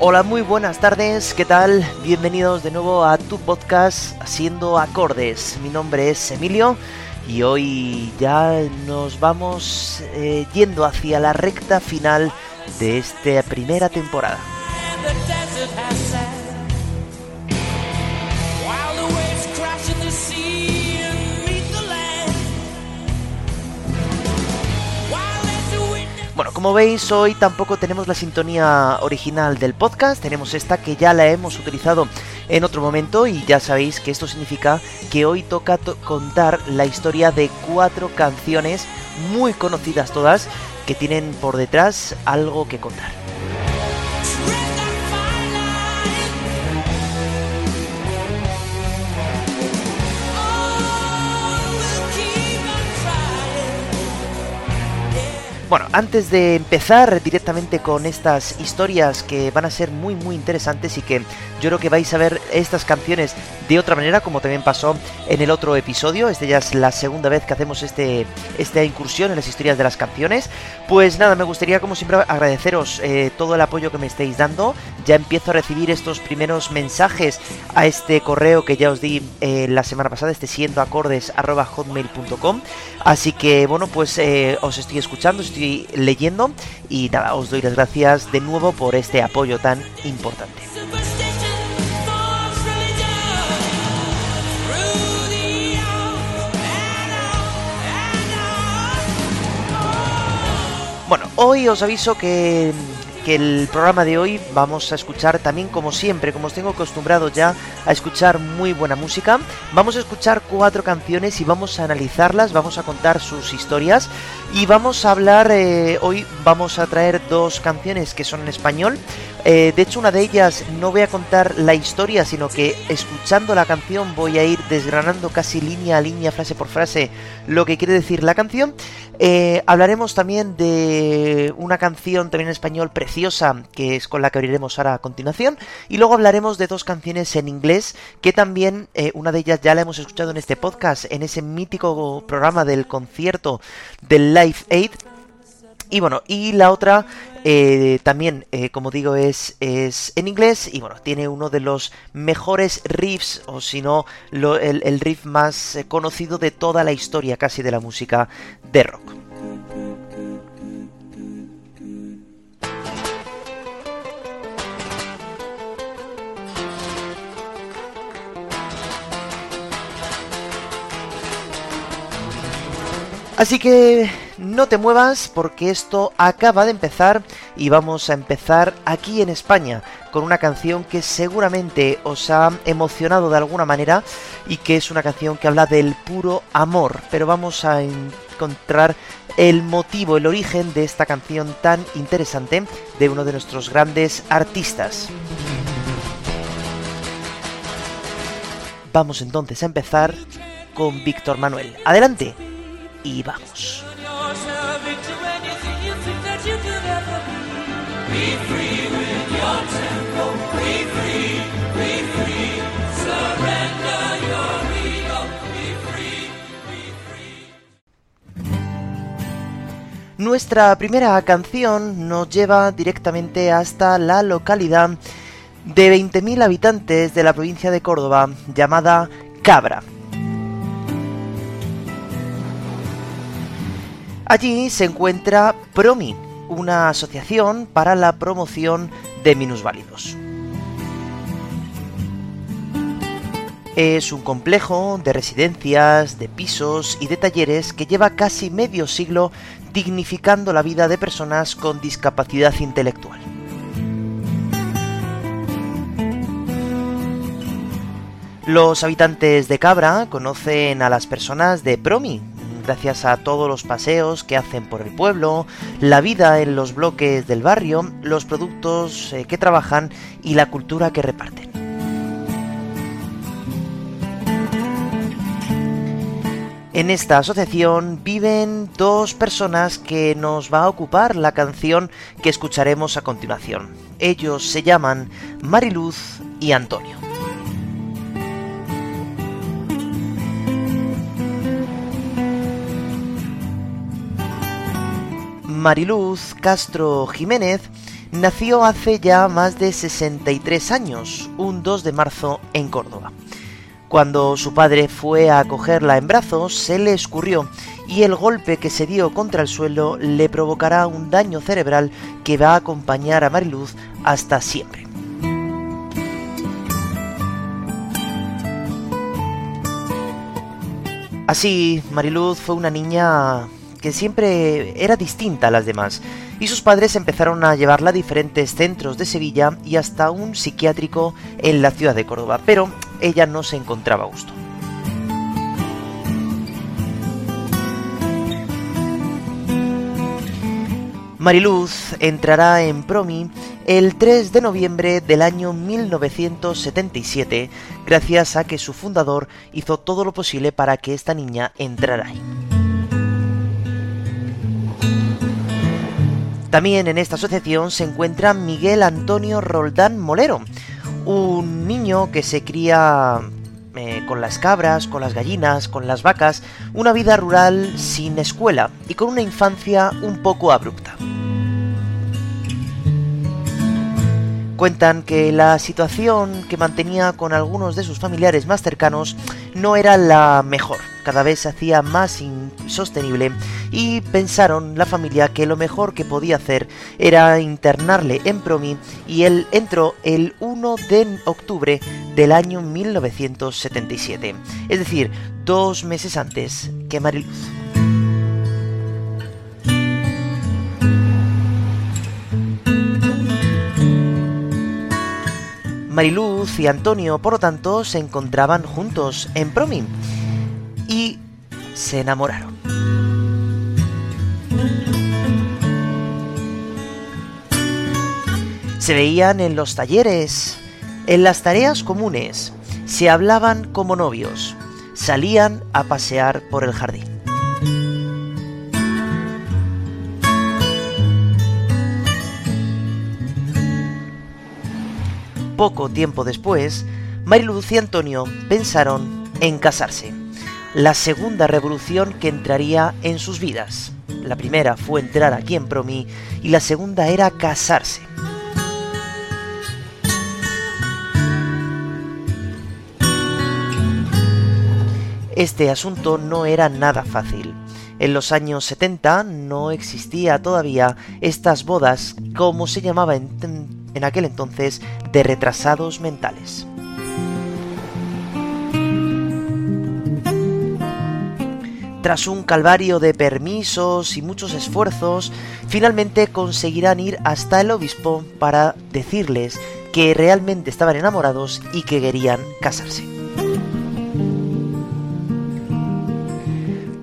Hola, muy buenas tardes, ¿qué tal? Bienvenidos de nuevo a tu podcast Haciendo Acordes. Mi nombre es Emilio y hoy ya nos vamos eh, yendo hacia la recta final de esta primera temporada. Bueno, como veis, hoy tampoco tenemos la sintonía original del podcast, tenemos esta que ya la hemos utilizado en otro momento y ya sabéis que esto significa que hoy toca contar la historia de cuatro canciones muy conocidas todas que tienen por detrás algo que contar. Bueno, antes de empezar directamente con estas historias que van a ser muy muy interesantes y que yo creo que vais a ver estas canciones de otra manera, como también pasó en el otro episodio, este ya es la segunda vez que hacemos este, esta incursión en las historias de las canciones, pues nada, me gustaría como siempre agradeceros eh, todo el apoyo que me estáis dando, ya empiezo a recibir estos primeros mensajes a este correo que ya os di eh, la semana pasada, este siendo acordes hotmail.com, así que bueno, pues eh, os estoy escuchando, estoy leyendo y nada, os doy las gracias de nuevo por este apoyo tan importante. Bueno, hoy os aviso que el programa de hoy vamos a escuchar también como siempre, como os tengo acostumbrado ya a escuchar muy buena música. Vamos a escuchar cuatro canciones y vamos a analizarlas, vamos a contar sus historias y vamos a hablar, eh, hoy vamos a traer dos canciones que son en español. Eh, de hecho una de ellas no voy a contar la historia, sino que escuchando la canción voy a ir desgranando casi línea a línea, frase por frase, lo que quiere decir la canción. Eh, hablaremos también de una canción también en español preciosa, que es con la que abriremos ahora a continuación. Y luego hablaremos de dos canciones en inglés, que también eh, una de ellas ya la hemos escuchado en este podcast, en ese mítico programa del concierto del Live Aid. Y bueno, y la otra eh, también, como digo, es, es en inglés y bueno, tiene uno de los mejores riffs, o si no, el, el, riff más conocido de toda la historia casi de la música de rock. Así que no te muevas porque esto acaba de empezar y vamos a empezar aquí en España con una canción que seguramente os ha emocionado de alguna manera y que es una canción que habla del puro amor, pero vamos a encontrar el motivo, el origen de esta canción tan interesante de uno de nuestros grandes artistas. Vamos entonces a empezar con Víctor Manuel. Adelante y vamos. Nuestra primera canción nos lleva directamente hasta la localidad de 20.000 habitantes de la provincia de Córdoba llamada Cabra. Allí se encuentra Promi, una asociación para la promoción de minusválidos. Es un complejo de residencias, de pisos y de talleres que lleva casi medio siglo dignificando la vida de personas con discapacidad intelectual. Los habitantes de Cabra conocen a las personas de Promi, gracias a todos los paseos que hacen por el pueblo, la vida en los bloques del barrio, los productos eh, que trabajan y la cultura que reparten. En esta asociación viven dos personas que nos va a ocupar la canción que escucharemos a continuación. Ellos se llaman Mariluz y Antonio. Mariluz Castro Jiménez nació hace ya más de 63 años, un 2 de marzo en Córdoba. Cuando su padre fue a cogerla en brazos, se le escurrió y el golpe que se dio contra el suelo le provocará un daño cerebral que va a acompañar a Mariluz hasta siempre. Así, Mariluz fue una niña que siempre era distinta a las demás, y sus padres empezaron a llevarla a diferentes centros de Sevilla y hasta un psiquiátrico en la ciudad de Córdoba, pero ella no se encontraba a gusto. Mariluz entrará en Promi el 3 de noviembre del año 1977, gracias a que su fundador hizo todo lo posible para que esta niña entrara ahí. También en esta asociación se encuentra Miguel Antonio Roldán Molero, un niño que se cría eh, con las cabras, con las gallinas, con las vacas, una vida rural sin escuela y con una infancia un poco abrupta. Cuentan que la situación que mantenía con algunos de sus familiares más cercanos no era la mejor, cada vez se hacía más insostenible y pensaron la familia que lo mejor que podía hacer era internarle en Promi y él entró el 1 de octubre del año 1977, es decir, dos meses antes que Mariluz. Mariluz y Antonio, por lo tanto, se encontraban juntos en Promi y se enamoraron. Se veían en los talleres, en las tareas comunes, se hablaban como novios, salían a pasear por el jardín. Poco tiempo después, Mariluz y Antonio pensaron en casarse. La segunda revolución que entraría en sus vidas. La primera fue entrar aquí en Promi y la segunda era casarse. Este asunto no era nada fácil. En los años 70 no existía todavía estas bodas, como se llamaba en, en aquel entonces, de retrasados mentales. Tras un calvario de permisos y muchos esfuerzos, finalmente conseguirán ir hasta el obispo para decirles que realmente estaban enamorados y que querían casarse.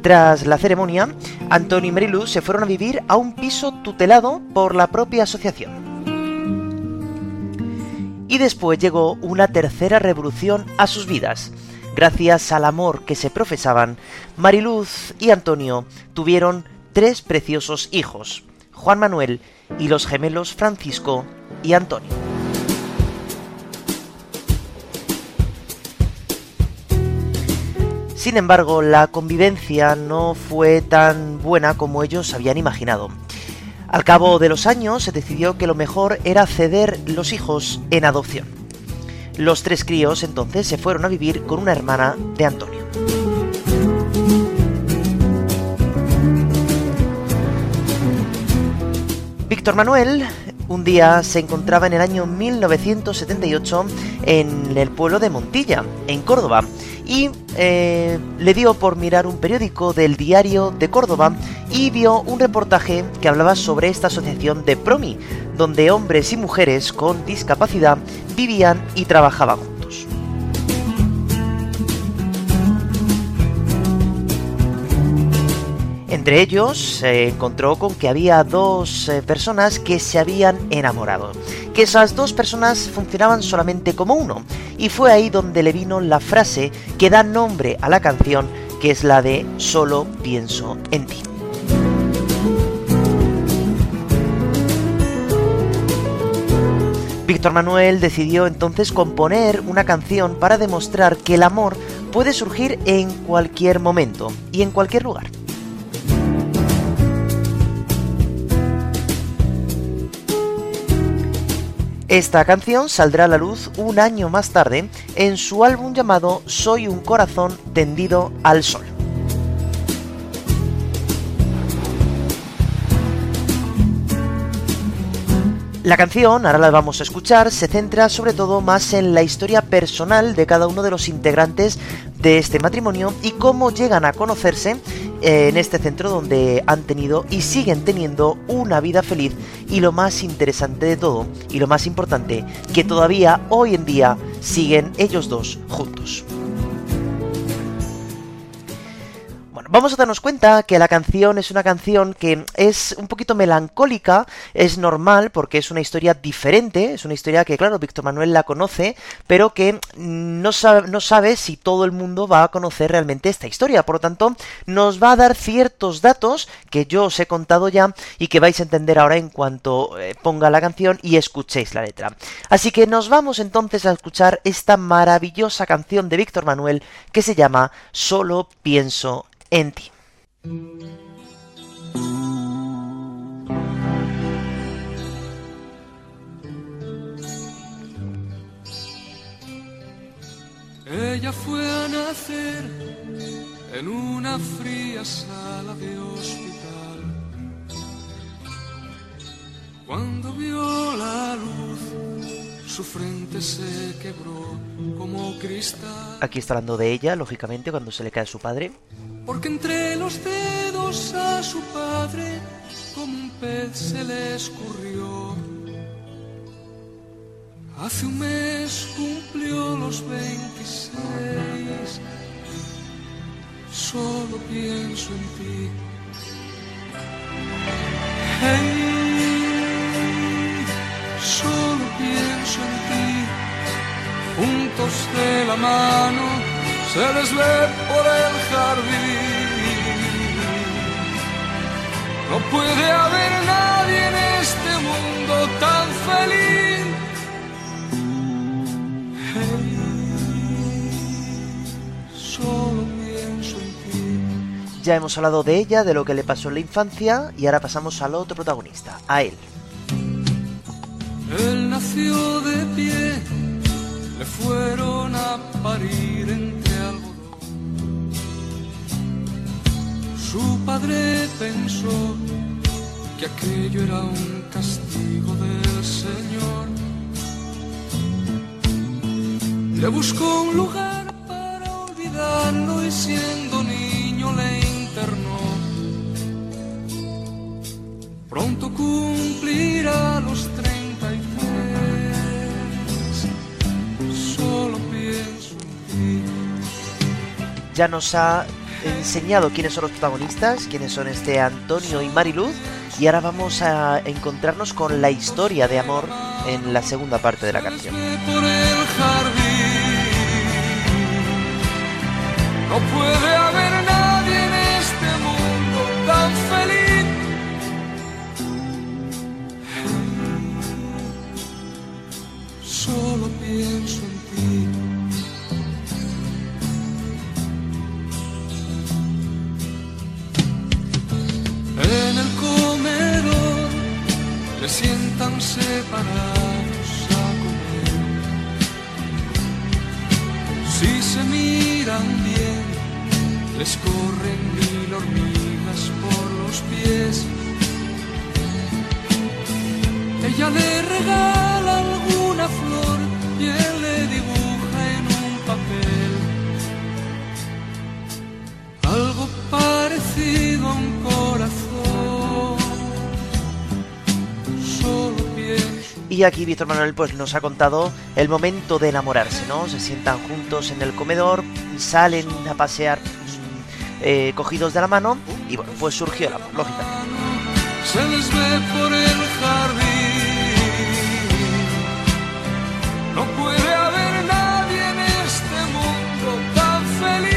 Tras la ceremonia, Antonio y Mariluz se fueron a vivir a un piso tutelado por la propia asociación. Y después llegó una tercera revolución a sus vidas. Gracias al amor que se profesaban, Mariluz y Antonio tuvieron tres preciosos hijos, Juan Manuel y los gemelos Francisco y Antonio. Sin embargo, la convivencia no fue tan buena como ellos habían imaginado. Al cabo de los años se decidió que lo mejor era ceder los hijos en adopción. Los tres críos entonces se fueron a vivir con una hermana de Antonio. Víctor Manuel un día se encontraba en el año 1978 en el pueblo de Montilla, en Córdoba, y eh, le dio por mirar un periódico del diario de Córdoba y vio un reportaje que hablaba sobre esta asociación de Promi, donde hombres y mujeres con discapacidad vivían y trabajaban Entre ellos se encontró con que había dos eh, personas que se habían enamorado, que esas dos personas funcionaban solamente como uno, y fue ahí donde le vino la frase que da nombre a la canción, que es la de Solo pienso en ti. Víctor Manuel decidió entonces componer una canción para demostrar que el amor puede surgir en cualquier momento y en cualquier lugar. Esta canción saldrá a la luz un año más tarde en su álbum llamado Soy un corazón tendido al sol. La canción, ahora la vamos a escuchar, se centra sobre todo más en la historia personal de cada uno de los integrantes de este matrimonio y cómo llegan a conocerse en este centro donde han tenido y siguen teniendo una vida feliz y lo más interesante de todo y lo más importante, que todavía hoy en día siguen ellos dos juntos. Vamos a darnos cuenta que la canción es una canción que es un poquito melancólica, es normal porque es una historia diferente, es una historia que, claro, Víctor Manuel la conoce, pero que no sabe, no sabe si todo el mundo va a conocer realmente esta historia. Por lo tanto, nos va a dar ciertos datos que yo os he contado ya y que vais a entender ahora en cuanto eh, ponga la canción y escuchéis la letra. Así que nos vamos entonces a escuchar esta maravillosa canción de Víctor Manuel que se llama Solo pienso en ti. Ella fue a nacer en una fría sala de hospital. Cuando vio la luz, su frente se quebró como cristal. Aquí está hablando de ella, lógicamente, cuando se le cae su padre porque entre los dedos a su padre como un pez se le escurrió. Hace un mes cumplió los 26, solo pienso en ti. solo pienso en ti, juntos de la mano se les ve por el jardín. No puede haber nadie en este mundo tan feliz. solo pienso en ti. Ya hemos hablado de ella, de lo que le pasó en la infancia, y ahora pasamos al otro protagonista, a él. Él nació de pie, le fueron a parir en padre pensó que aquello era un castigo del Señor. Le buscó un lugar para olvidarlo y siendo niño le internó. Pronto cumplirá los treinta y Solo pienso en ti. Ya nos ha enseñado quiénes son los protagonistas, quiénes son este Antonio y Mariluz, y ahora vamos a encontrarnos con la historia de amor en la segunda parte de la canción. No puede haber nadie en este mundo tan feliz. Solo pienso se sientan separados a comer. Si se miran bien, les corren mil hormigas por los pies. Ella le regala alguna flor y él le dibuja Y aquí Víctor Manuel pues nos ha contado el momento de enamorarse, ¿no? Se sientan juntos en el comedor, salen a pasear mm, eh, cogidos de la mano y bueno, pues surgió la lógica. Se les ve por el jardín. No puede haber nadie en este mundo tan feliz.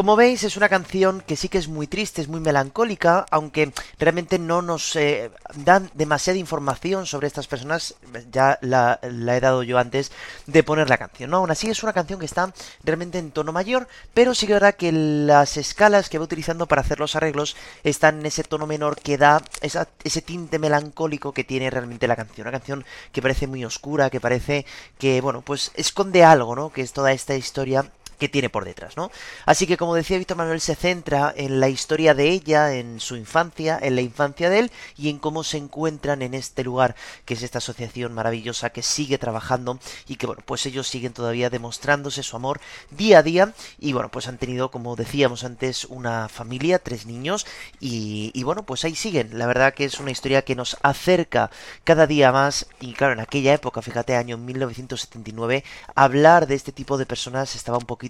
Como veis, es una canción que sí que es muy triste, es muy melancólica, aunque realmente no nos eh, dan demasiada información sobre estas personas, ya la, he dado yo antes de poner la canción, ¿no? Aún así es una canción que está realmente en tono mayor, pero sí que verdad que las escalas que va utilizando para hacer los arreglos están en ese tono menor que da ese tinte melancólico que tiene realmente la canción. Una canción que parece muy oscura, que parece que, bueno, pues esconde algo, ¿no? Que es toda esta historia que tiene por detrás, ¿no? Así que como decía Víctor Manuel se centra en la historia de ella, en su infancia, en la infancia de él y en cómo se encuentran en este lugar que es esta asociación maravillosa que sigue trabajando y que bueno, pues ellos siguen todavía demostrándose su amor día a día y bueno, pues han tenido como decíamos antes una familia, tres niños y, bueno, pues ahí siguen. La verdad que es una historia que nos acerca cada día más y claro, en aquella época, fíjate, año 1979, hablar de este tipo de personas estaba un poquito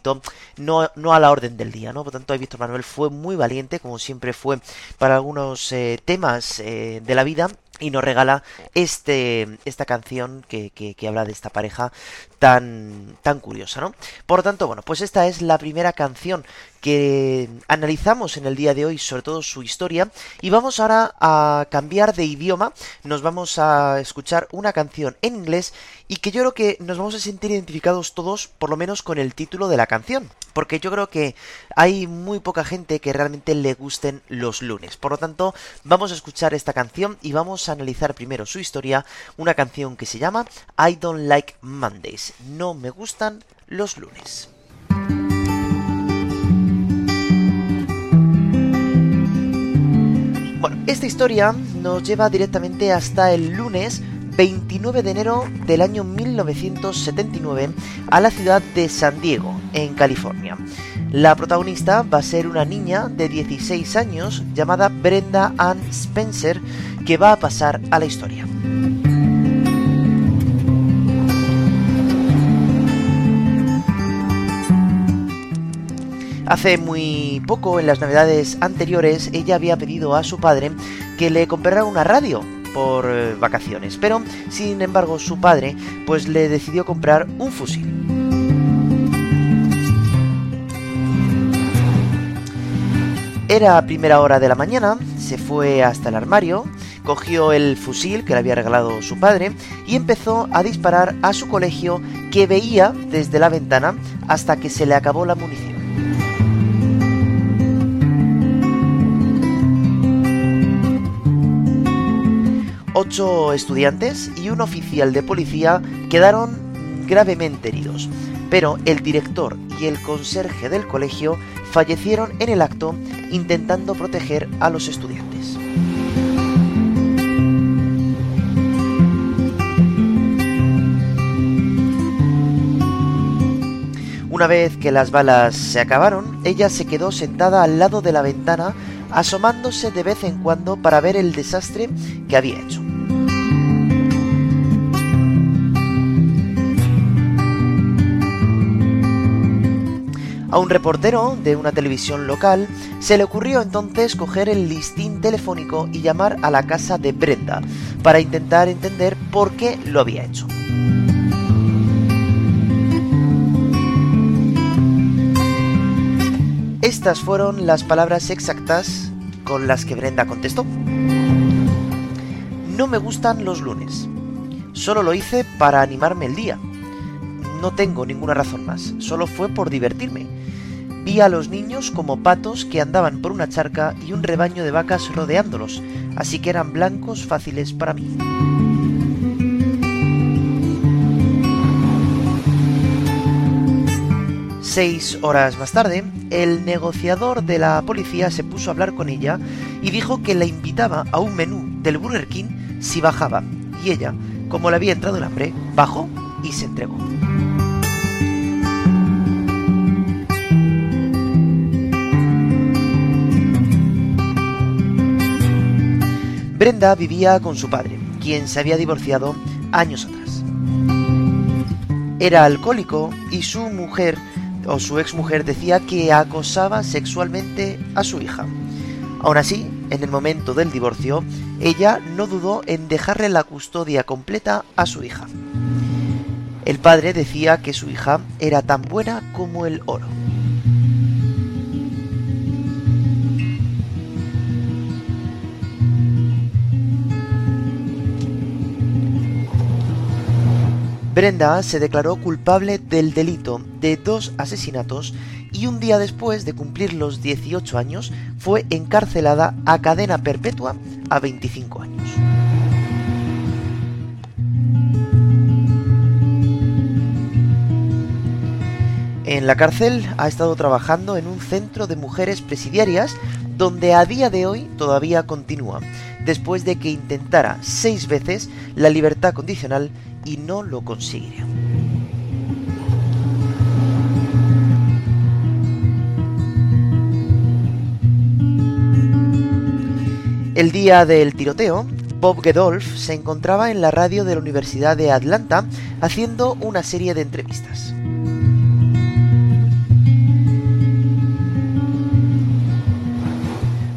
no, no a la orden del día, ¿no? Por tanto, Víctor Manuel fue muy valiente, como siempre fue para algunos eh, temas eh, de la vida y nos regala este, esta canción que, que, habla de esta pareja tan, tan curiosa, ¿no? Por lo tanto, bueno, pues esta es la primera canción que analizamos en el día de hoy, sobre todo su historia, y vamos ahora a cambiar de idioma, nos vamos a escuchar una canción en inglés y que yo creo que nos vamos a sentir identificados todos, por lo menos con el título de la canción, porque yo creo que hay muy poca gente que realmente le gusten los lunes, por lo tanto vamos a escuchar esta canción y vamos a analizar primero su historia, una canción que se llama I Don't Like Mondays, no me gustan los lunes. Bueno, esta historia nos lleva directamente hasta el lunes 29 de enero del año 1979 a la ciudad de San Diego, en California. La protagonista va a ser una niña de 16 años llamada Brenda Ann Spencer que va a pasar a la historia. Hace muy poco, en las navidades anteriores, ella había pedido a su padre que le comprara una radio por eh, vacaciones, pero sin embargo su padre pues le decidió comprar un fusil. Era primera hora de la mañana, se fue hasta el armario, cogió el fusil que le había regalado su padre y empezó a disparar a su colegio que veía desde la ventana hasta que se le acabó la munición. Ocho estudiantes y un oficial de policía quedaron gravemente heridos, pero el director y el conserje del colegio fallecieron en el acto intentando proteger a los estudiantes. Una vez que las balas se acabaron, ella se quedó sentada al lado de la ventana asomándose de vez en cuando para ver el desastre que había hecho. A un reportero de una televisión local se le ocurrió entonces coger el listín telefónico y llamar a la casa de Brenda para intentar entender por qué lo había hecho. Estas fueron las palabras exactas con las que Brenda contestó. No me gustan los lunes. Solo lo hice para animarme el día. No tengo ninguna razón más. Solo fue por divertirme. Vi a los niños como patos que andaban por una charca y un rebaño de vacas rodeándolos, así que eran blancos fáciles para mí. Seis horas más tarde, el negociador de la policía se puso a hablar con ella y dijo que la invitaba a un menú del Burger King si bajaba, y ella, como le había entrado el hambre, bajó y se entregó. Brenda vivía con su padre, quien se había divorciado años atrás. Era alcohólico y su mujer o su exmujer decía que acosaba sexualmente a su hija. Aún así, en el momento del divorcio, ella no dudó en dejarle la custodia completa a su hija. El padre decía que su hija era tan buena como el oro. Brenda se declaró culpable del delito de dos asesinatos y un día después de cumplir los 18 años fue encarcelada a cadena perpetua a 25 años. En la cárcel ha estado trabajando en un centro de mujeres presidiarias donde a día de hoy todavía continúa, después de que intentara seis veces la libertad condicional y no lo conseguiría. El día del tiroteo, Bob Gedolf se encontraba en la radio de la Universidad de Atlanta haciendo una serie de entrevistas.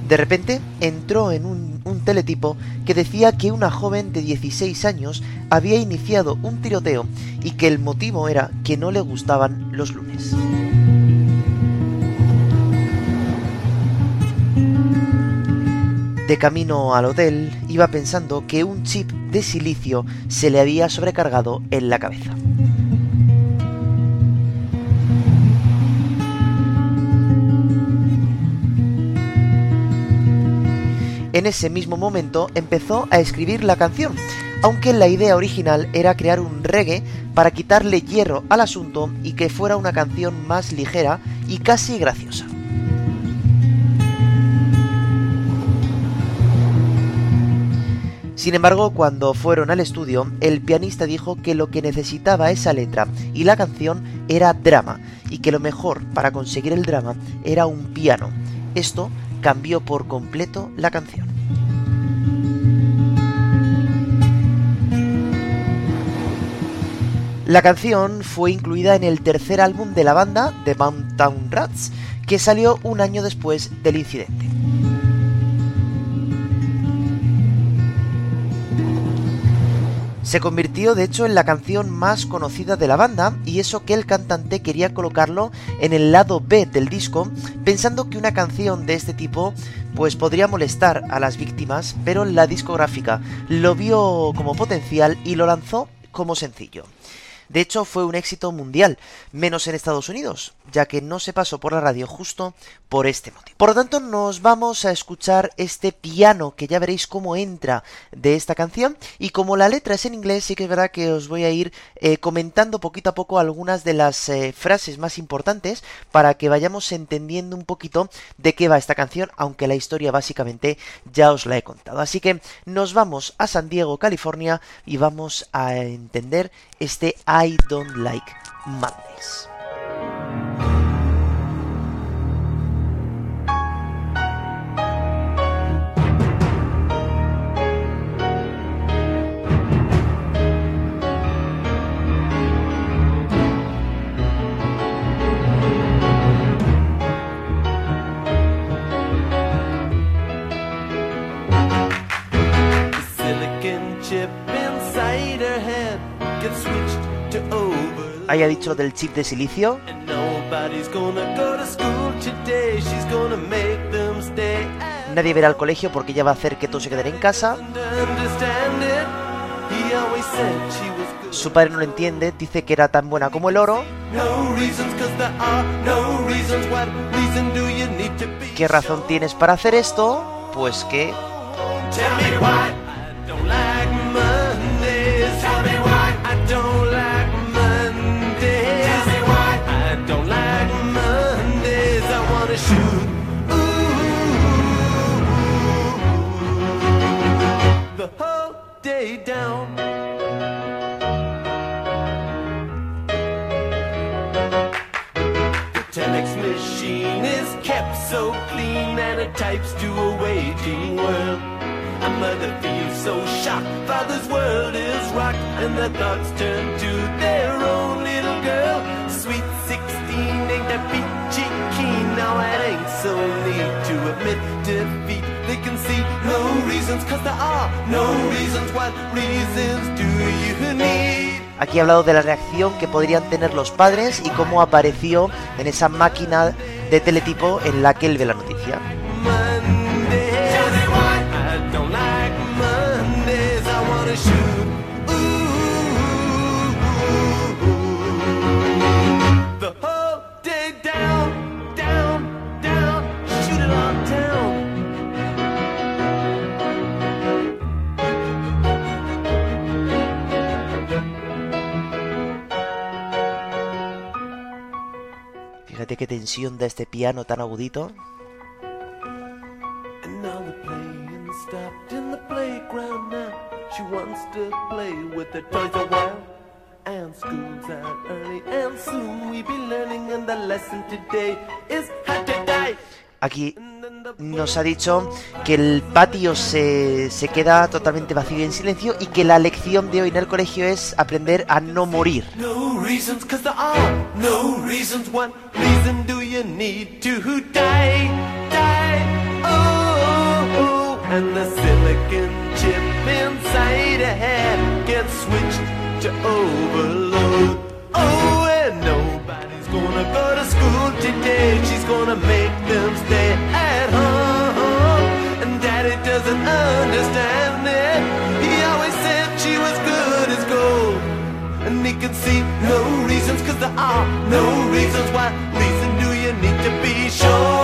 De repente entró en un, teletipo que decía que una joven de 16 años había iniciado un tiroteo y que el motivo era que no le gustaban los lunes. De camino al hotel iba pensando que un chip de silicio se le había sobrecargado en la cabeza. En ese mismo momento empezó a escribir la canción, aunque la idea original era crear un reggae para quitarle hierro al asunto y que fuera una canción más ligera y casi graciosa. Sin embargo, cuando fueron al estudio, el pianista dijo que lo que necesitaba esa letra y la canción era drama, y que lo mejor para conseguir el drama era un piano. Esto cambió por completo la canción. La canción fue incluida en el tercer álbum de la banda, The Mountain Rats, que salió un año después del incidente. Se convirtió de hecho en la canción más conocida de la banda y eso que el cantante quería colocarlo en el lado B del disco, pensando que una canción de este tipo pues podría molestar a las víctimas, pero la discográfica lo vio como potencial y lo lanzó como sencillo. De hecho, fue un éxito mundial, menos en Estados Unidos, ya que no se pasó por la radio justo por este motivo. Por lo tanto, nos vamos a escuchar este piano que ya veréis cómo entra de esta canción y como la letra es en inglés, sí que es verdad que os voy a ir eh, comentando poquito a poco algunas de las eh, frases más importantes para que vayamos entendiendo un poquito de qué va esta canción, aunque la historia básicamente ya os la he contado. Así que nos vamos a San Diego, California y vamos a entender este I Don't Like Mondays. Haya dicho del chip de silicio. Nadie verá al colegio porque ella va a hacer que todo se quede en casa. Su padre no lo entiende, dice que era tan buena como el oro. ¿Qué razón tienes para hacer esto? Pues que... it types to a waiting world. A mother feels so shocked, father's world is rocked, and the thoughts turn to their own little girl. Sweet 16 ain't that peachy keen, now it ain't so neat to admit defeat. They can see no reasons, cause there are no reasons. What reasons do you need? Aquí he hablado de la reacción que podrían tener los padres y cómo apareció en esa máquina de teletipo en la que él ve la noticia. Fíjate qué tensión da este piano tan agudito. And school's out early and soon we be learning and the lesson today is how to die. Aquí nos ha dicho que el patio se, se, queda totalmente vacío y en silencio y que la lección de hoy en el colegio es aprender a no morir. No reasons, cause there are no reasons. What reason do you need to die? Die. And the silicon chip inside a head gets switched to overload. Oh, and nobody's gonna go to school today. She's gonna make them stay at home. And daddy doesn't understand it. He always said she was good as gold. And he could see no reasons, cause there are no reasons. Why reason do you need to be sure?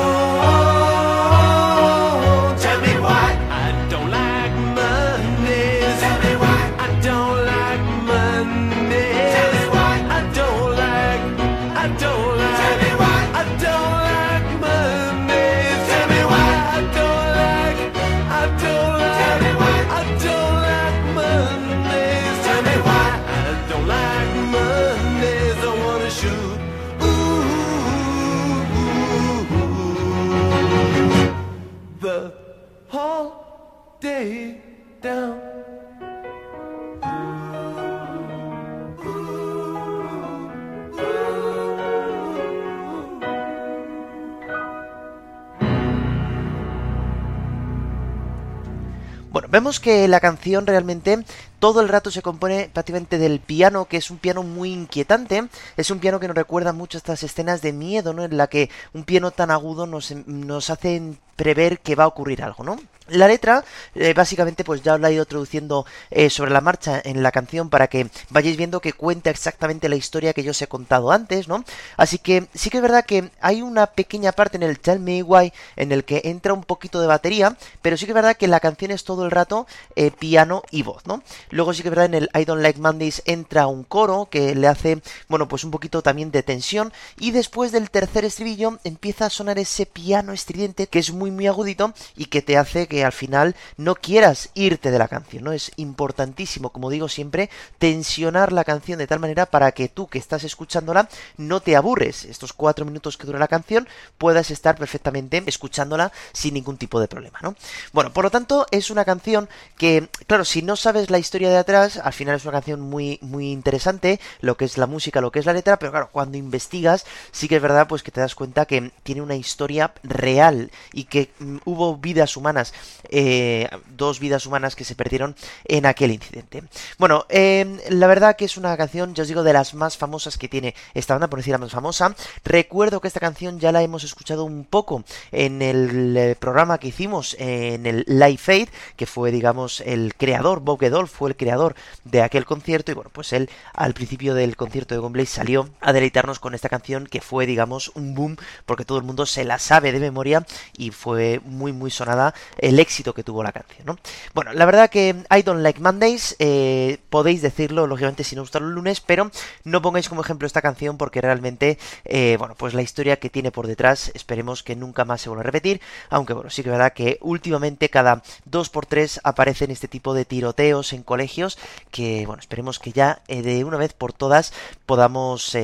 Bueno, vemos que la canción realmente todo el rato se compone prácticamente del piano, que es un piano muy inquietante. Es un piano que nos recuerda mucho a estas escenas de miedo, ¿no? En la que un piano tan agudo nos, nos hace prever que va a ocurrir algo, ¿no? La letra, eh, básicamente, pues ya os la he ido traduciendo eh, sobre la marcha en la canción para que vayáis viendo que cuenta exactamente la historia que yo os he contado antes, ¿no? Así que sí que es verdad que hay una pequeña parte en el Tell Me Why en el que entra un poquito de batería, pero sí que es verdad que la canción es todo el rato eh, piano y voz, ¿no? Luego sí que es verdad en el I Don't Like Mondays entra un coro que le hace, bueno, pues un poquito también de tensión y después del tercer estribillo empieza a sonar ese piano estridente que es muy muy agudito y que te hace que al final no quieras irte de la canción, ¿no? Es importantísimo, como digo siempre, tensionar la canción de tal manera para que tú que estás escuchándola no te aburres. Estos cuatro minutos que dura la canción puedas estar perfectamente escuchándola sin ningún tipo de problema, ¿no? Bueno, por lo tanto, es una canción que, claro, si no sabes la historia de atrás, al final es una canción muy, muy interesante, lo que es la música, lo que es la letra, pero claro, cuando investigas, sí que es verdad, pues que te das cuenta que tiene una historia real y que mm, hubo vidas humanas eh, dos vidas humanas que se perdieron en aquel incidente. Bueno, eh, la verdad que es una canción, ya os digo, de las más famosas que tiene esta banda, por decir la más famosa. Recuerdo que esta canción ya la hemos escuchado un poco en el eh, programa que hicimos en el Live Aid, que fue, digamos, el creador, Bob Gedolf fue el creador de aquel concierto, y bueno, pues él al principio del concierto de Gombley salió a deleitarnos con esta canción que fue, digamos, un boom, porque todo el mundo se la sabe de memoria y fue muy, muy sonada el éxito que tuvo la canción, ¿no? Bueno, la verdad que I Don't Like Mondays, eh, podéis decirlo, lógicamente, si no os los lunes, pero no pongáis como ejemplo esta canción porque realmente, eh, bueno, pues la historia que tiene por detrás, esperemos que nunca más se vuelva a repetir, aunque bueno, sí que es verdad que últimamente cada dos por tres aparecen este tipo de tiroteos en colegios que, bueno, esperemos que ya eh, de una vez por todas podamos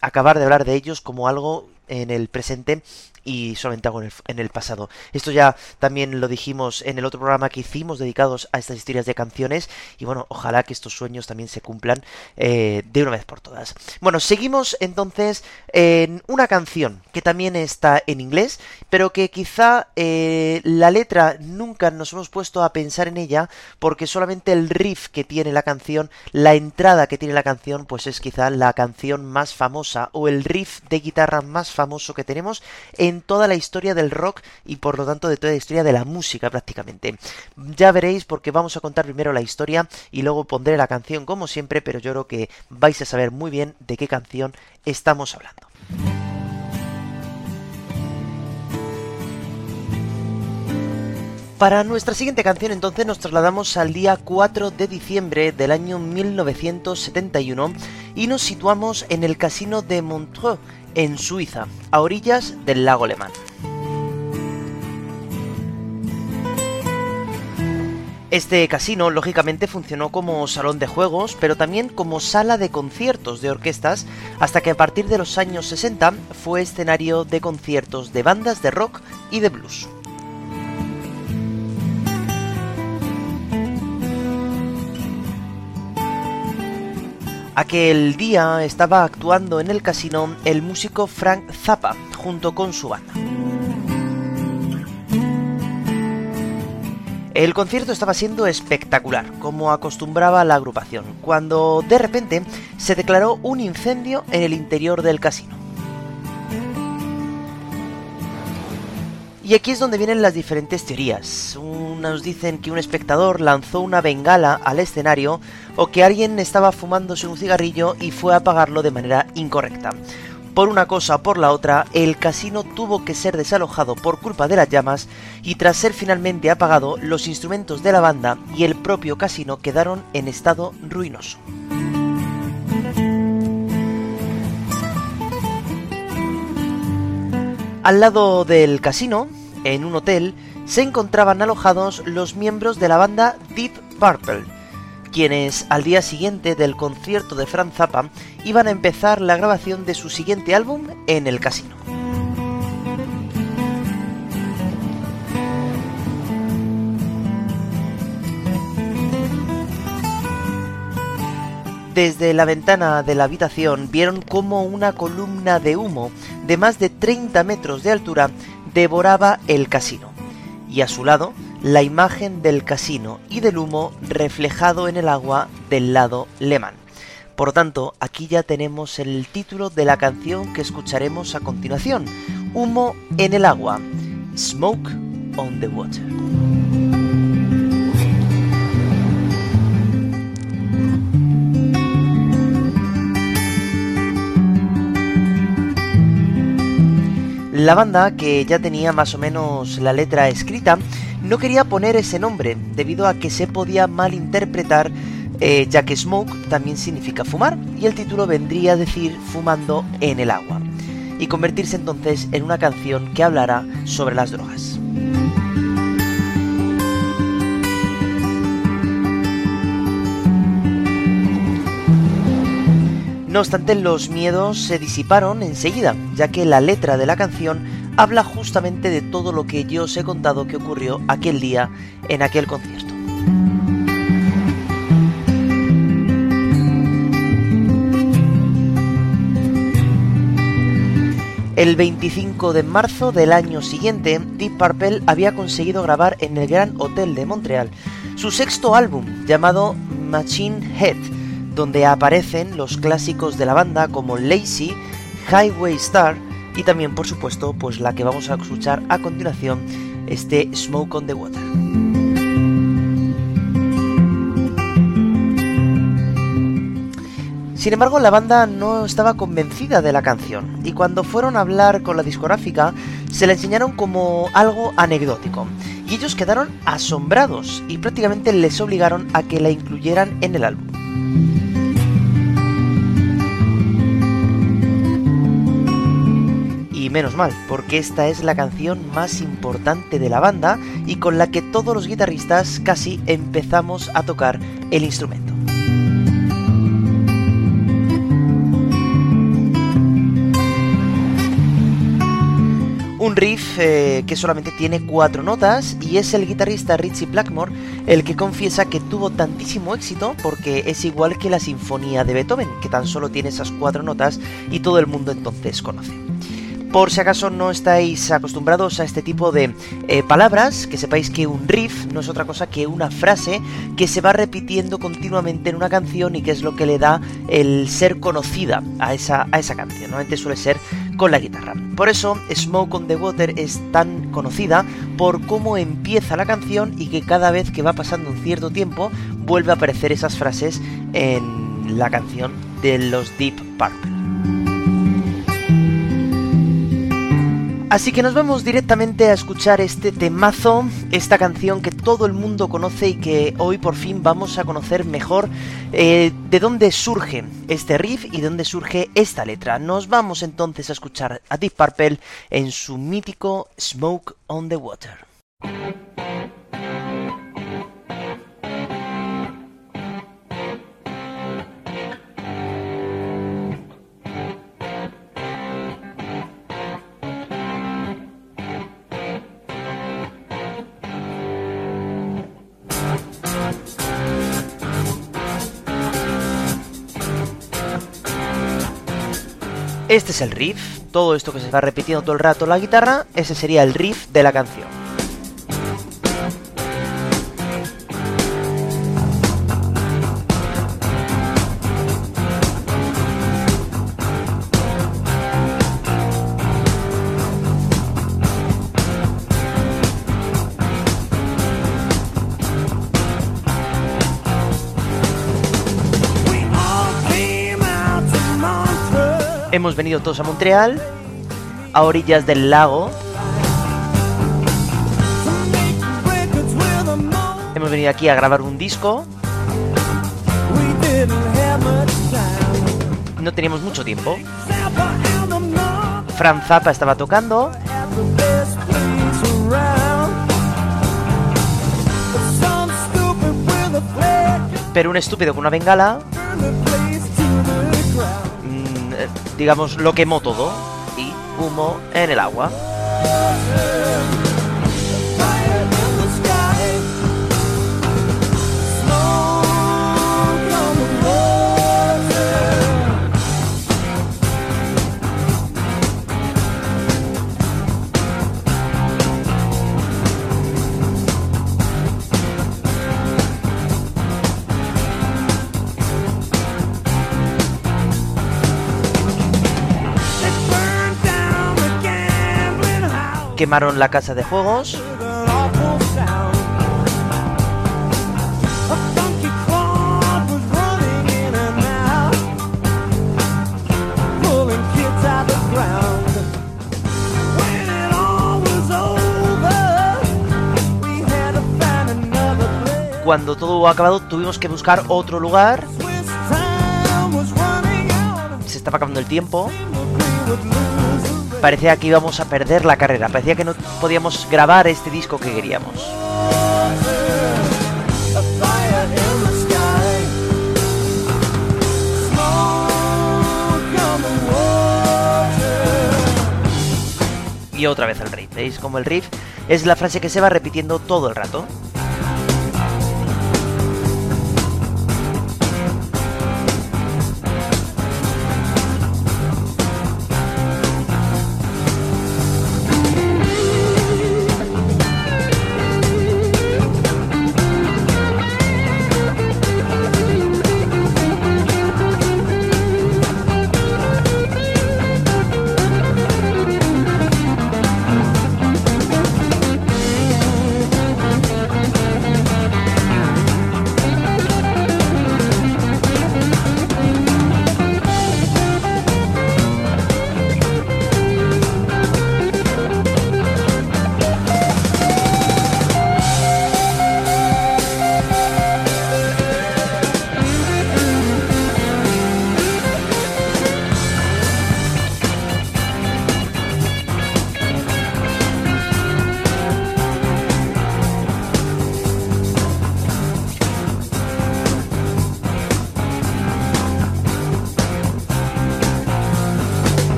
acabar de hablar de ellos como algo en el presente y solamente hago en el, pasado. Esto ya también lo dijimos en el otro programa que hicimos dedicados a estas historias de canciones y bueno, ojalá que estos sueños también se cumplan eh, de una vez por todas. Bueno, seguimos entonces en una canción que también está en inglés, pero que quizá eh, la letra nunca nos hemos puesto a pensar en ella porque solamente el riff que tiene la canción, la entrada que tiene la canción, pues es quizá la canción más famosa o el riff de guitarra más famoso que tenemos en toda la historia del rock y por lo tanto de toda la historia de la música prácticamente. Ya veréis porque vamos a contar primero la historia y luego pondré la canción como siempre, pero yo creo que vais a saber muy bien de qué canción estamos hablando. Para nuestra siguiente canción entonces nos trasladamos al día 4 de diciembre del año 1971 y nos situamos en el casino de Montreux en Suiza, a orillas del lago Le Este casino lógicamente funcionó como salón de juegos, pero también como sala de conciertos de orquestas, hasta que a partir de los años 60 fue escenario de conciertos de bandas de rock y de blues. Aquel día estaba actuando en el casino el músico Frank Zappa junto con su banda. El concierto estaba siendo espectacular, como acostumbraba la agrupación, cuando de repente se declaró un incendio en el interior del casino. Y aquí es donde vienen las diferentes teorías. Unos dicen que un espectador lanzó una bengala al escenario o que alguien estaba fumándose un cigarrillo y fue a apagarlo de manera incorrecta. Por una cosa o por la otra, el casino tuvo que ser desalojado por culpa de las llamas y tras ser finalmente apagado, los instrumentos de la banda y el propio casino quedaron en estado ruinoso. Al lado del casino, en un hotel, se encontraban alojados los miembros de la banda Deep Purple, quienes al día siguiente del concierto de Franz Zappa iban a empezar la grabación de su siguiente álbum en el casino. Desde la ventana de la habitación vieron cómo una columna de humo de más de 30 metros de altura devoraba el casino, y a su lado la imagen del casino y del humo reflejado en el agua del lado Lehmann. Por tanto, aquí ya tenemos el título de la canción que escucharemos a continuación, Humo en el agua, Smoke on the Water. La banda, que ya tenía más o menos la letra escrita, no quería poner ese nombre debido a que se podía malinterpretar eh, ya que smoke también significa fumar y el título vendría a decir fumando en el agua y convertirse entonces en una canción que hablará sobre las drogas. No obstante, los miedos se disiparon enseguida, ya que la letra de la canción habla justamente de todo lo que yo os he contado que ocurrió aquel día en aquel concierto. El 25 de marzo del año siguiente, Deep Purple había conseguido grabar en el Gran Hotel de Montreal su sexto álbum llamado Machine Head, donde aparecen los clásicos de la banda como Lazy, Highway Star y también por supuesto pues la que vamos a escuchar a continuación, este Smoke on the Water. Sin embargo, la banda no estaba convencida de la canción y cuando fueron a hablar con la discográfica se la enseñaron como algo anecdótico y ellos quedaron asombrados y prácticamente les obligaron a que la incluyeran en el álbum. Menos mal, porque esta es la canción más importante de la banda y con la que todos los guitarristas casi empezamos a tocar el instrumento. un riff eh, que solamente tiene cuatro notas y es el guitarrista Richie Blackmore el que confiesa que tuvo tantísimo éxito porque es igual que la sinfonía de Beethoven, que tan solo tiene esas cuatro notas y todo el mundo entonces conoce. Por si acaso no estáis acostumbrados a este tipo de eh, palabras, que sepáis que un riff no es otra cosa que una frase que se va repitiendo continuamente en una canción y que es lo que le da el ser conocida a esa, a esa canción. Normalmente suele ser con la guitarra. Por eso Smoke on the Water es tan conocida por cómo empieza la canción y que cada vez que va pasando un cierto tiempo vuelve a aparecer esas frases en la canción de los Deep Purple. Así que nos vamos directamente a escuchar este temazo, esta canción que todo el mundo conoce y que hoy por fin vamos a conocer mejor eh, de dónde surge este riff y de dónde surge esta letra. Nos vamos entonces a escuchar a Deep Purple en su mítico Smoke on the Water. Este es el riff, todo esto que se va repitiendo todo el rato la guitarra, ese sería el riff de la canción. Hemos venido todos a Montreal, a orillas del lago. Hemos venido aquí a grabar un disco. No teníamos mucho tiempo. Fran Zappa estaba tocando. Pero un estúpido con una bengala digamos, lo quemó todo y humo en el agua. Quemaron la casa de juegos. Cuando todo acabado tuvimos que buscar otro lugar. Se estaba acabando el tiempo parecía que íbamos a perder la carrera, parecía que no podíamos grabar este disco que queríamos. Y otra vez el riff, ¿veis? Como el riff es la frase que se va repitiendo todo el rato.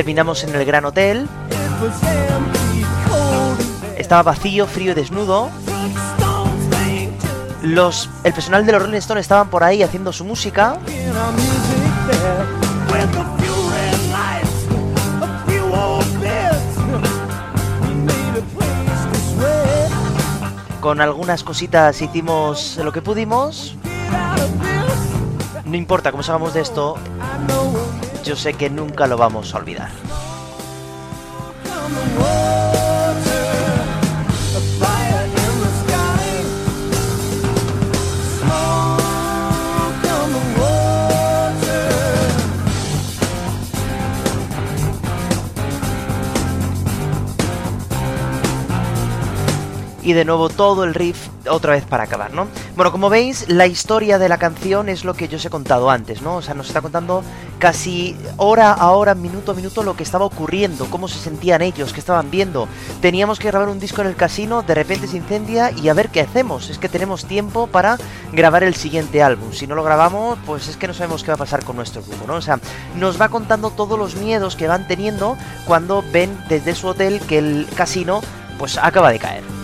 Terminamos en el Gran Hotel. Estaba vacío, frío y desnudo. Los, el personal de los Rolling Stones estaban por ahí haciendo su música. Con algunas cositas hicimos lo que pudimos. No importa cómo salgamos de esto, yo sé que nunca lo vamos a olvidar. Y de nuevo todo el riff otra vez para acabar, ¿no? Bueno, como veis, la historia de la canción es lo que yo os he contado antes, ¿no? O sea, nos está contando casi hora a hora, minuto a minuto lo que estaba ocurriendo, cómo se sentían ellos, qué estaban viendo. Teníamos que grabar un disco en el casino, de repente se incendia y a ver qué hacemos. Es que tenemos tiempo para grabar el siguiente álbum. Si no lo grabamos, pues es que no sabemos qué va a pasar con nuestro grupo, ¿no? O sea, nos va contando todos los miedos que van teniendo cuando ven desde su hotel que el casino pues acaba de caer.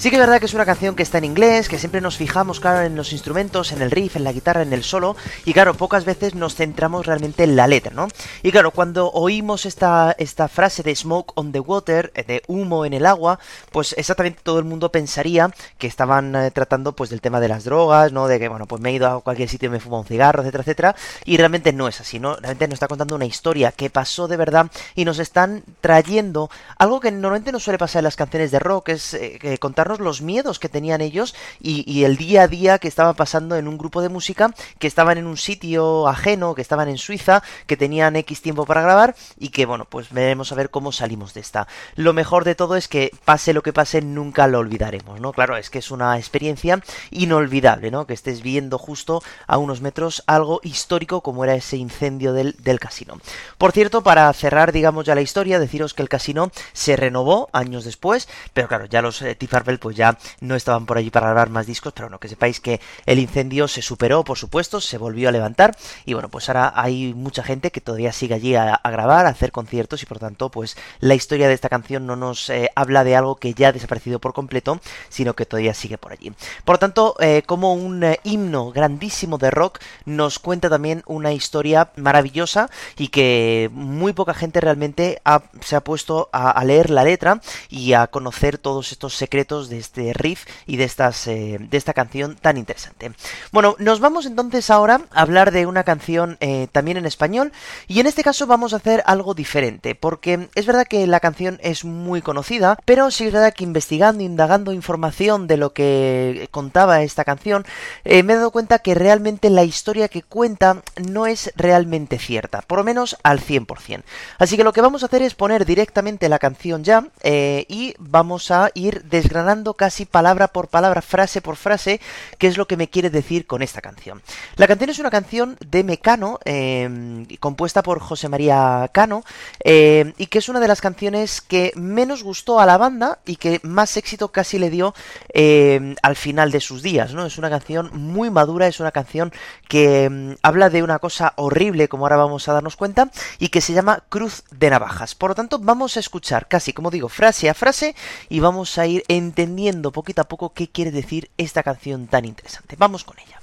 Sí que es verdad que es una canción que está en inglés, que siempre nos fijamos, claro, en los instrumentos, en el riff, en la guitarra, en el solo, y claro, pocas veces nos centramos realmente en la letra, ¿no? Y claro, cuando oímos esta, esta frase de smoke on the water, eh, de humo en el agua, pues exactamente todo el mundo pensaría que estaban eh, tratando pues del tema de las drogas, ¿no? De que, bueno, pues me he ido a cualquier sitio y me he fumado un cigarro, etcétera, etcétera, y realmente no es así, ¿no? Realmente nos está contando una historia que pasó de verdad y nos están trayendo algo que normalmente no suele pasar en las canciones de rock, es eh, contar los miedos que tenían ellos y, el día a día que estaba pasando en un grupo de música que estaban en un sitio ajeno, que estaban en Suiza, que tenían X tiempo para grabar y que bueno, pues veremos a ver cómo salimos de esta. Lo mejor de todo es que pase lo que pase, nunca lo olvidaremos, ¿no? Claro, es que es una experiencia inolvidable, ¿no? Que estés viendo justo a unos metros algo histórico como era ese incendio del, del casino. Por cierto, para cerrar, digamos, ya la historia, deciros que el casino se renovó años después, pero claro, ya los eh, pues ya no estaban por allí para grabar más discos, pero bueno, que sepáis que el incendio se superó, por supuesto, se volvió a levantar y bueno, pues ahora hay mucha gente que todavía sigue allí a, grabar, a hacer conciertos y por tanto, pues la historia de esta canción no nos eh, habla de algo que ya ha desaparecido por completo, sino que todavía sigue por allí. Por lo tanto, eh, como un eh, himno grandísimo de rock, nos cuenta también una historia maravillosa y que muy poca gente realmente se ha puesto a, a leer la letra y a conocer todos estos secretos de este riff y de, estas, eh, de esta canción tan interesante. Bueno, nos vamos entonces ahora a hablar de una canción eh, también en español y en este caso vamos a hacer algo diferente porque es verdad que la canción es muy conocida, pero sí es verdad que investigando, indagando información de lo que contaba esta canción, eh, me he dado cuenta que realmente la historia que cuenta no es realmente cierta, por lo menos al 100%. Así que lo que vamos a hacer es poner directamente la canción ya y vamos a ir desgranando casi palabra por palabra, frase por frase, qué es lo que me quiere decir con esta canción. La canción es una canción de Mecano, em, compuesta por José María Cano, em, y que es una de las canciones que menos gustó a la banda y que más éxito casi le dio em, al final de sus días, ¿no? Es una canción muy madura, es una canción que habla de una cosa horrible, como ahora vamos a darnos cuenta, y que se llama Cruz de Navajas. Por lo tanto, vamos a escuchar casi, como digo, frase a frase y vamos a ir entendiendo poquito a poco qué quiere decir esta canción tan interesante. Vamos con ella.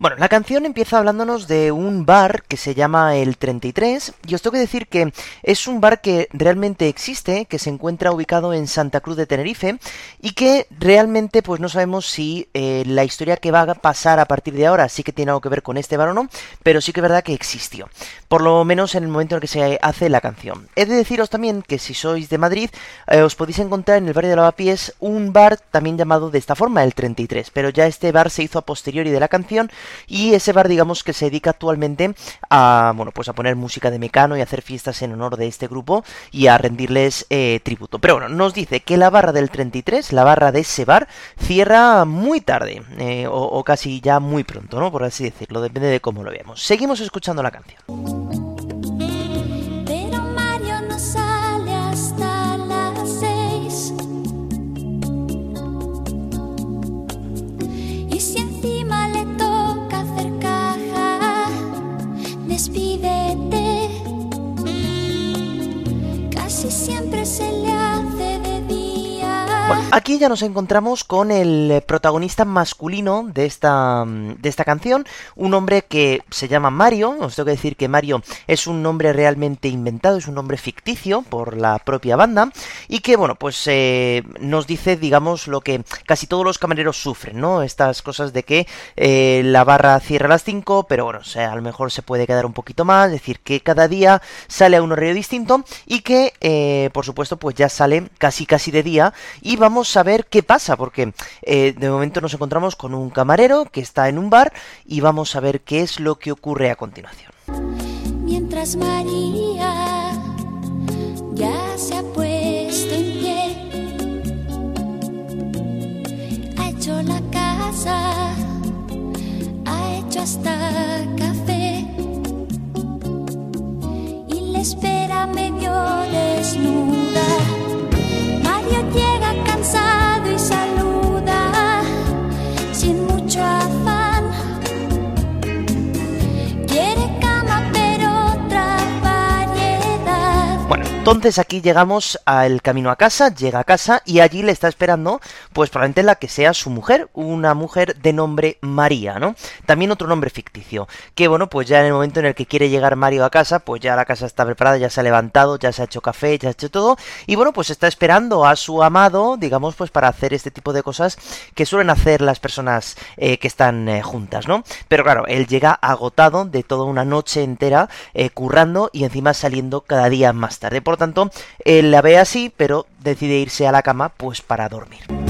Bueno, la canción empieza hablándonos de un bar que se llama el 33 y os tengo que decir que es un bar que realmente existe, que se encuentra ubicado en Santa Cruz de Tenerife y que realmente pues no sabemos si eh, la historia que va a pasar a partir de ahora sí que tiene algo que ver con este bar o no, pero sí que es verdad que existió, por lo menos en el momento en que se hace la canción. He de deciros también que si sois de Madrid eh, os podéis encontrar en el barrio de Lavapiés un bar también llamado de esta forma, el 33, pero ya este bar se hizo a posteriori de la canción y ese bar digamos que se dedica actualmente a bueno pues a poner música de Mecano y a hacer fiestas en honor de este grupo y a rendirles eh, tributo. Pero bueno nos dice que la barra del 33 la barra de ese bar cierra muy tarde eh, o, casi ya muy pronto no por así decirlo depende de cómo lo veamos. Seguimos escuchando la canción siempre se le día aquí ya nos encontramos con el protagonista masculino de esta, de esta canción, un hombre que se llama Mario. Os tengo que decir que Mario es un nombre realmente inventado, es un nombre ficticio por la propia banda y que, bueno, pues eh, nos dice, digamos, lo que casi todos los camareros sufren, ¿no? Estas cosas de que eh, la barra cierra a las 5, pero bueno, o sea, a lo mejor se puede quedar un poquito más, es decir, que cada día sale a un horario distinto y que, eh, por supuesto, pues ya sale casi casi de día vamos a ver qué pasa, porque eh, de momento nos encontramos con un camarero que está en un bar y vamos a ver qué es lo que ocurre a continuación. Mientras María ya se ha puesto en pie, ha hecho la casa, ha hecho hasta café y le espera medio desnuda. Entonces aquí llegamos al camino a casa, llega a casa y allí le está esperando, pues probablemente la que sea su mujer, una mujer de nombre María, ¿no? También otro nombre ficticio, que bueno, pues ya en el momento en el que quiere llegar Mario a casa, pues ya la casa está preparada, ya se ha levantado, ya se ha hecho café, ya ha hecho todo, y bueno, pues está esperando a su amado, digamos, pues para hacer este tipo de cosas que suelen hacer las personas eh, que están eh, juntas, ¿no? Pero claro, él llega agotado de toda una noche entera eh, currando y encima saliendo cada día más tarde. Tanto, él la ve así, pero decide irse a la cama pues para dormir.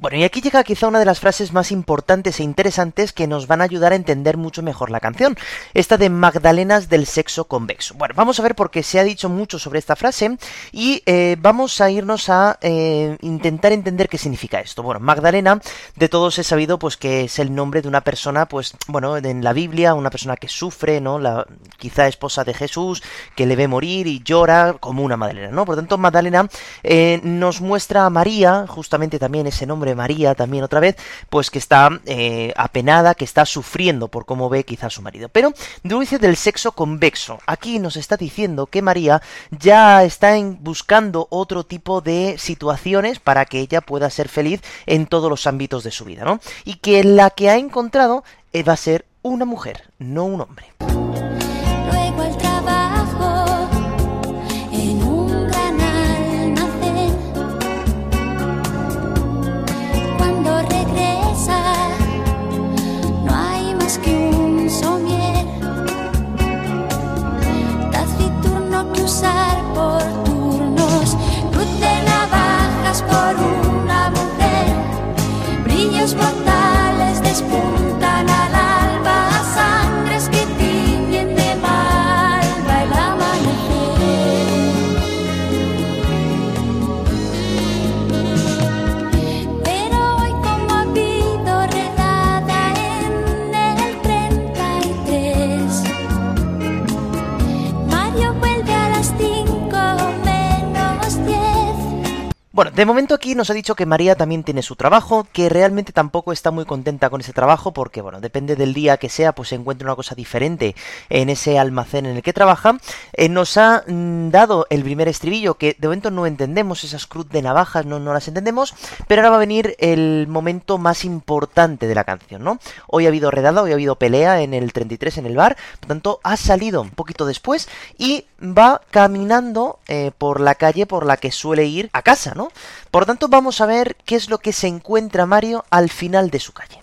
Bueno, y aquí llega quizá una de las frases más importantes e interesantes que nos van a ayudar a entender mucho mejor la canción. Esta de Magdalenas del sexo convexo. Bueno, vamos a ver porque se ha dicho mucho sobre esta frase y eh, vamos a irnos a eh, intentar entender qué significa esto. Bueno, Magdalena, de todos he sabido pues que es el nombre de una persona, pues, bueno, en la Biblia, una persona que sufre, ¿no? La quizá esposa de Jesús, que le ve morir y llora como una Magdalena, ¿no? Por tanto, Magdalena eh, nos muestra a María, justamente también ese nombre María, también otra vez, pues que está eh, apenada, que está sufriendo por cómo ve quizá a su marido. Pero dice del sexo convexo. Aquí nos está diciendo que María ya está en- buscando otro tipo de situaciones para que ella pueda ser feliz en todos los ámbitos de su vida, ¿no? Y que la que ha encontrado eh, va a ser una mujer, no un hombre. Bueno, de momento aquí nos ha dicho que María también tiene su trabajo, que realmente tampoco está muy contenta con ese trabajo porque, bueno, depende del día que sea, pues se encuentra una cosa diferente en ese almacén en el que trabaja. Eh, nos ha mm, dado el primer estribillo que de momento no entendemos, esas cruz de navajas no, las entendemos, pero ahora va a venir el momento más importante de la canción, ¿no? Hoy ha habido redada, hoy ha habido pelea en el 33 en el bar, por tanto ha salido un poquito después y va caminando eh, por la calle por la que suele ir a casa, ¿no? Por tanto vamos a ver qué es lo que se encuentra Mario al final de su calle.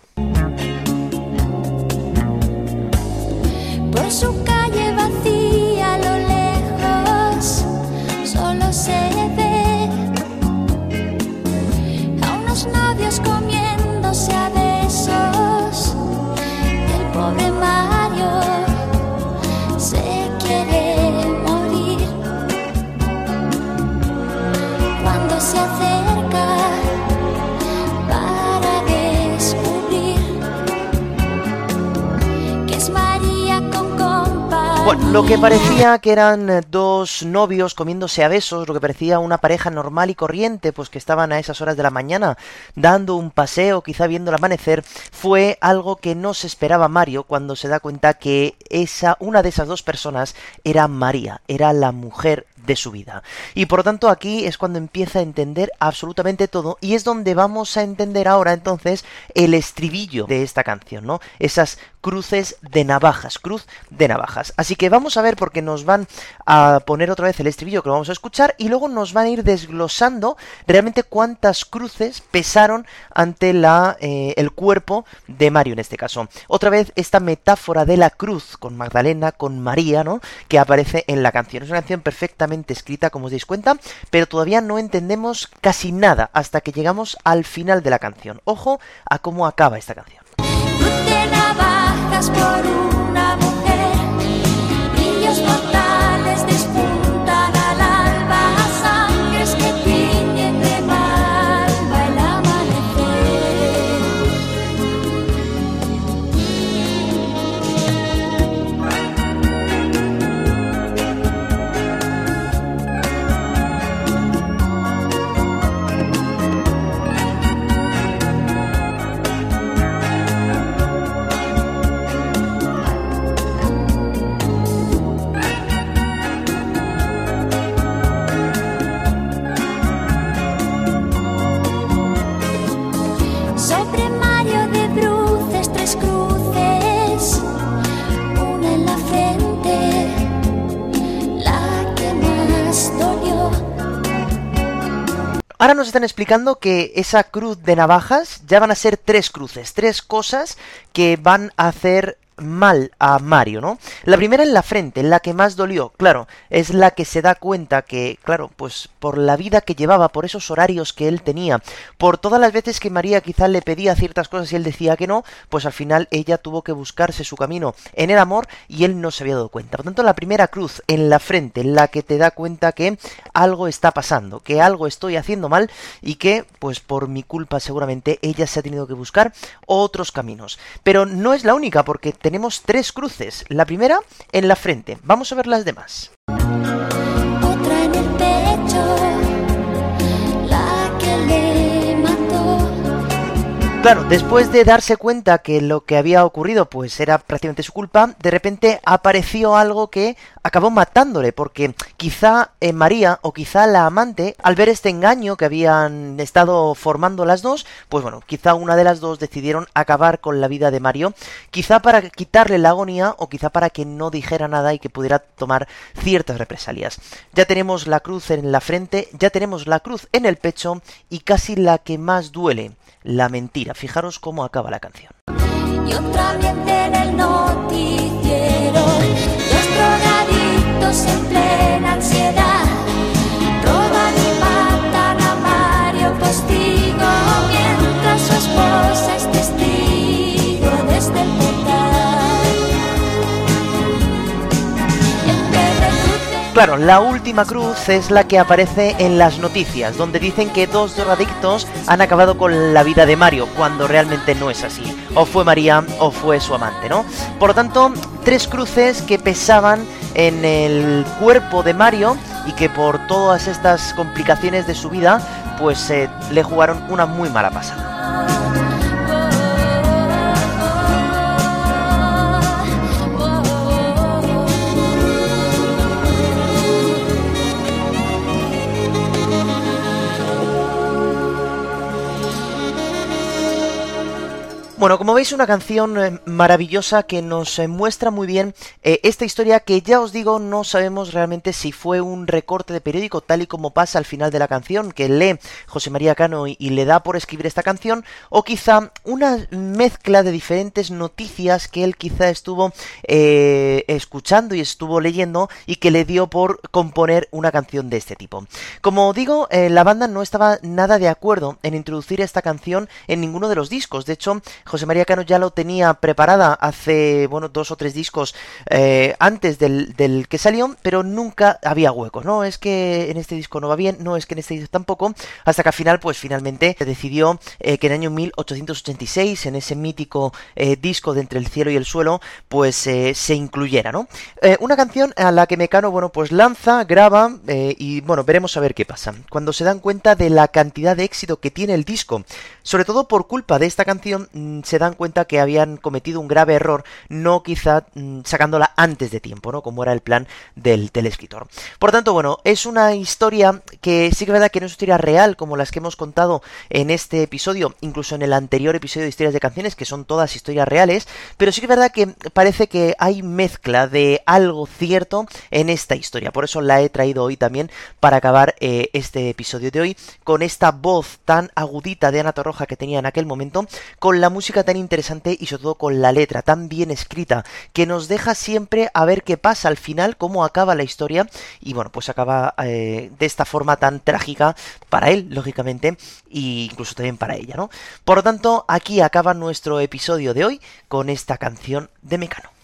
Por Bueno, lo que parecía que eran eh, dos novios comiéndose a besos, lo que parecía una pareja normal y corriente, pues que estaban a esas horas de la mañana dando un paseo, quizá viendo el amanecer, fue algo que no se esperaba Mario cuando se da cuenta que esa una de esas dos personas era María, era la mujer de su vida. Y por lo tanto aquí es cuando empieza a entender absolutamente todo y es donde vamos a entender ahora entonces el estribillo de esta canción, ¿no? Esas cruces de navajas, cruz de navajas. Así que vamos a ver porque nos van a poner otra vez el estribillo que lo vamos a escuchar y luego nos van a ir desglosando realmente cuántas cruces pesaron ante la, eh, el cuerpo de Mario en este caso. Otra vez esta metáfora de la cruz con Magdalena, con María, ¿no? Que aparece en la canción. Es una canción perfectamente escrita, como os dais cuenta, pero todavía no entendemos casi nada hasta que llegamos al final de la canción. Ojo a cómo acaba esta canción. Nos están explicando que esa cruz de navajas ya van a ser tres cruces, tres cosas que van a hacer mal a Mario, ¿no? La primera en la frente, la que más dolió, claro, es la que se da cuenta que, claro, pues por la vida que llevaba, por esos horarios que él tenía, por todas las veces que María quizá le pedía ciertas cosas y él decía que no, pues al final ella tuvo que buscarse su camino en el amor y él no se había dado cuenta. Por tanto, la primera cruz en la frente, la que te da cuenta que algo está pasando, que algo estoy haciendo mal y que, pues por mi culpa seguramente, ella se ha tenido que buscar otros caminos. Pero no es la única, porque tenemos tres cruces. La primera en la frente. Vamos a ver las demás. Claro, después de darse cuenta que lo que había ocurrido pues era prácticamente su culpa, de repente apareció algo que acabó matándole, porque quizá eh, María o quizá la amante, al ver este engaño que habían estado formando las dos, pues bueno, quizá una de las dos decidieron acabar con la vida de Mario, quizá para quitarle la agonía o quizá para que no dijera nada y que pudiera tomar ciertas represalias. Ya tenemos la cruz en la frente, ya tenemos la cruz en el pecho y casi la que más duele, la mentira. Fijaros cómo acaba la canción. Claro, la última cruz es la que aparece en las noticias, donde dicen que dos drogadictos han acabado con la vida de Mario, cuando realmente no es así. O fue María o fue su amante, ¿no? Por lo tanto, tres cruces que pesaban en el cuerpo de Mario y que por todas estas complicaciones de su vida, pues eh, le jugaron una muy mala pasada. Bueno, como veis, una canción eh, maravillosa que nos eh, muestra muy bien eh, esta historia que ya os digo, no sabemos realmente si fue un recorte de periódico tal y como pasa al final de la canción, que lee José María Cano y, le da por escribir esta canción, o quizá una mezcla de diferentes noticias que él quizá estuvo escuchando y estuvo leyendo y que le dio por componer una canción de este tipo. Como digo, la banda no estaba nada de acuerdo en introducir esta canción en ninguno de los discos. De hecho, José María Cano ya lo tenía preparada hace, bueno, dos o tres discos eh, antes del, del, que salió, pero nunca había hueco, ¿no? Es que en este disco no va bien, no es que en este disco tampoco, hasta que al final, pues finalmente se decidió eh, que en el año 1886, en ese mítico eh, disco de Entre el cielo y el suelo, pues se incluyera, ¿no? una canción a la que Mecano, bueno, pues lanza, graba y, bueno, veremos a ver qué pasa. Cuando se dan cuenta de la cantidad de éxito que tiene el disco, sobre todo por culpa de esta canción, se dan cuenta que habían cometido un grave error, no quizá mm, sacándola antes de tiempo, ¿no? Como era el plan del, escritor. Por tanto, bueno, es una historia que sí que es verdad que no es una historia real, como las que hemos contado en este episodio, incluso en el anterior episodio de historias de canciones, que son todas historias reales, pero sí que es verdad que parece que hay mezcla de algo cierto en esta historia. Por eso la he traído hoy también para acabar eh, este episodio de hoy con esta voz tan agudita de Ana Torroja que tenía en aquel momento, con la música tan interesante y sobre todo con la letra tan bien escrita, que nos deja siempre a ver qué pasa al final, cómo acaba la historia, y bueno, pues acaba eh, de esta forma tan trágica para él, lógicamente, e incluso también para ella, ¿no? Por lo tanto, aquí acaba nuestro episodio de hoy con esta canción de Mecano.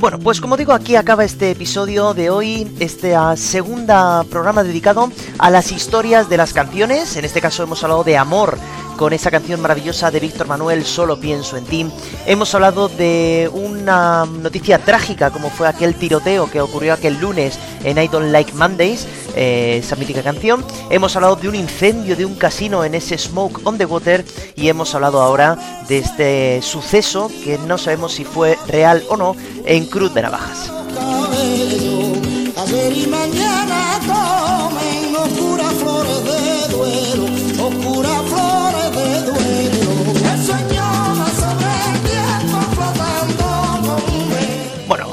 Bueno, pues como digo, aquí acaba este episodio de hoy, este segunda programa dedicado a las historias de las canciones. En este caso hemos hablado de amor con esa canción maravillosa de Víctor Manuel, Solo pienso en ti. Hemos hablado de una noticia trágica como fue aquel tiroteo que ocurrió aquel lunes en I Don't Like Mondays, eh, esa mítica canción. Hemos hablado de un incendio de un casino en ese Smoke on the Water y hemos hablado ahora de este suceso que no sabemos si fue real o no en Cruz de Navajas.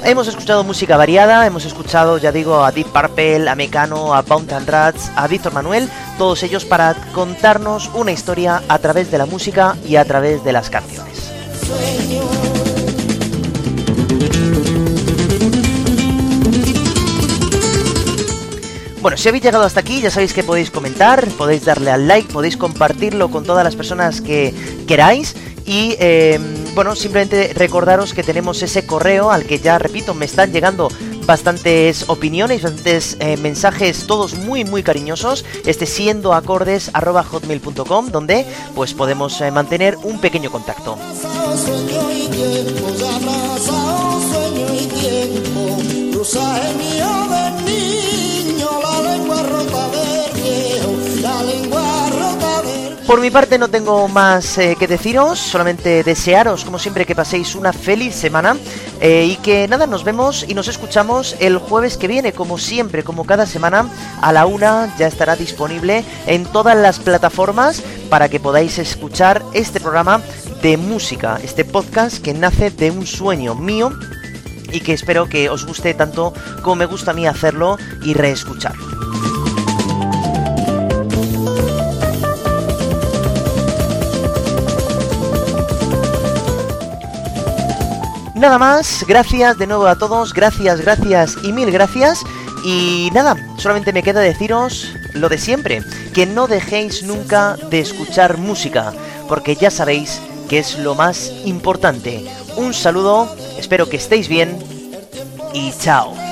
Hemos escuchado música variada, hemos escuchado, ya digo, a Deep Purple, a Mecano, a and Rats, a Víctor Manuel, todos ellos para contarnos una historia a través de la música y a través de las canciones. Bueno, si habéis llegado hasta aquí, ya sabéis que podéis comentar, podéis darle al like, podéis compartirlo con todas las personas que queráis y em, bueno, simplemente recordaros que tenemos ese correo al que ya, repito, me están llegando bastantes opiniones, bastantes eh, mensajes, todos muy muy cariñosos, este siendo acordes donde pues podemos eh, mantener un pequeño contacto. Por mi parte no tengo más eh, que deciros, solamente desearos como siempre que paséis una feliz semana eh, y que nada, nos vemos y nos escuchamos el jueves que viene, como siempre, como cada semana, a la una ya estará disponible en todas las plataformas para que podáis escuchar este programa de música, este podcast que nace de un sueño mío y que espero que os guste tanto como me gusta a mí hacerlo y reescucharlo. Nada más, gracias de nuevo a todos, gracias, gracias y mil gracias. Y nada, solamente me queda deciros lo de siempre, que no dejéis nunca de escuchar música, porque ya sabéis que es lo más importante. Un saludo, espero que estéis bien y chao.